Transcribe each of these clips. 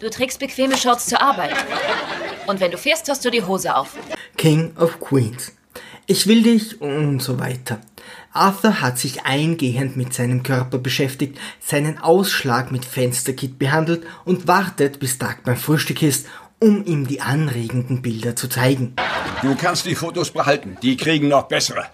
Du trägst bequeme Shorts zur Arbeit. Und wenn du fährst, hast du die Hose auf. King of Queens. Ich will dich und so weiter. Arthur hat sich eingehend mit seinem Körper beschäftigt, seinen Ausschlag mit Fensterkit behandelt und wartet, bis Doug beim Frühstück ist, um ihm die anregenden Bilder zu zeigen. Du kannst die Fotos behalten. Die kriegen noch bessere.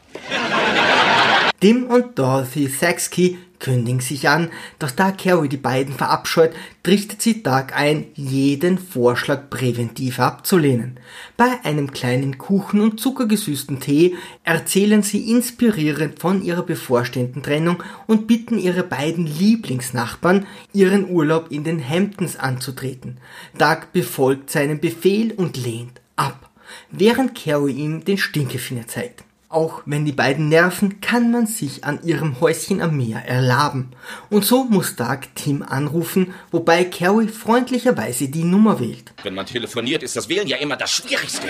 Tim und Dorothy Saxkey kündigen sich an, doch da Carrie die beiden verabscheut, trichtet sie Doug ein, jeden Vorschlag präventiv abzulehnen. Bei einem kleinen Kuchen und zuckergesüßten Tee erzählen sie inspirierend von ihrer bevorstehenden Trennung und bitten ihre beiden Lieblingsnachbarn, ihren Urlaub in den Hamptons anzutreten. Doug befolgt seinen Befehl und lehnt ab, während Carrie ihm den Stinkefinger zeigt. Auch wenn die beiden nerven, kann man sich an ihrem Häuschen am Meer erlaben. Und so muss Doug Tim anrufen, wobei Carrie freundlicherweise die Nummer wählt. Wenn man telefoniert, ist das Wählen ja immer das Schwierigste.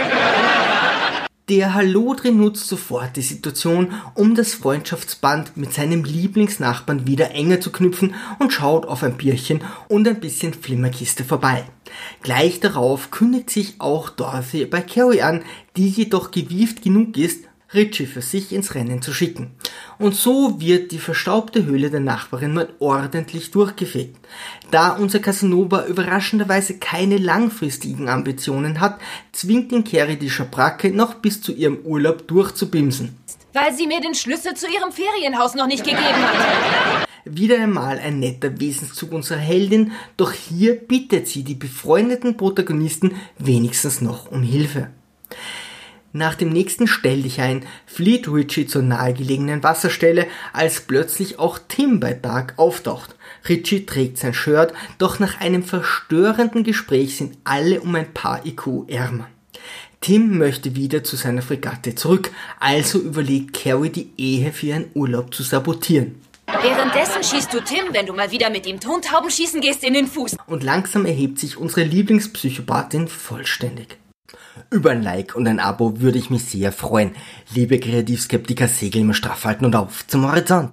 Der Hallodri nutzt sofort die Situation, um das Freundschaftsband mit seinem Lieblingsnachbarn wieder enger zu knüpfen und schaut auf ein Bierchen und ein bisschen Flimmerkiste vorbei. Gleich darauf kündigt sich auch Dorothy bei Carrie an, die jedoch gewieft genug ist, Richie für sich ins Rennen zu schicken. Und so wird die verstaubte Höhle der Nachbarin mal ordentlich durchgefegt. Da unser Casanova überraschenderweise keine langfristigen Ambitionen hat, zwingt ihn Carrie die Schabracke noch bis zu ihrem Urlaub durchzubimsen. Weil sie mir den Schlüssel zu ihrem Ferienhaus noch nicht gegeben hat. Wieder einmal ein netter Wesenszug unserer Heldin, doch hier bittet sie die befreundeten Protagonisten wenigstens noch um Hilfe. Nach dem nächsten Stelldichein flieht Richie zur nahegelegenen Wasserstelle, als plötzlich auch Tim bei Dark auftaucht. Richie trägt sein Shirt, doch nach einem verstörenden Gespräch sind alle um ein paar IQ ärmer. Tim möchte wieder zu seiner Fregatte zurück, also überlegt Carrie die Ehe für ihren Urlaub zu sabotieren. Währenddessen schießt du Tim, wenn du mal wieder mit ihm Tontauben schießen gehst, in den Fuß. Und langsam erhebt sich unsere Lieblingspsychopathin vollständig. Über ein Like und ein Abo würde ich mich sehr freuen. Liebe Kreativskeptiker, Segel immer straff halten und auf zum Horizont.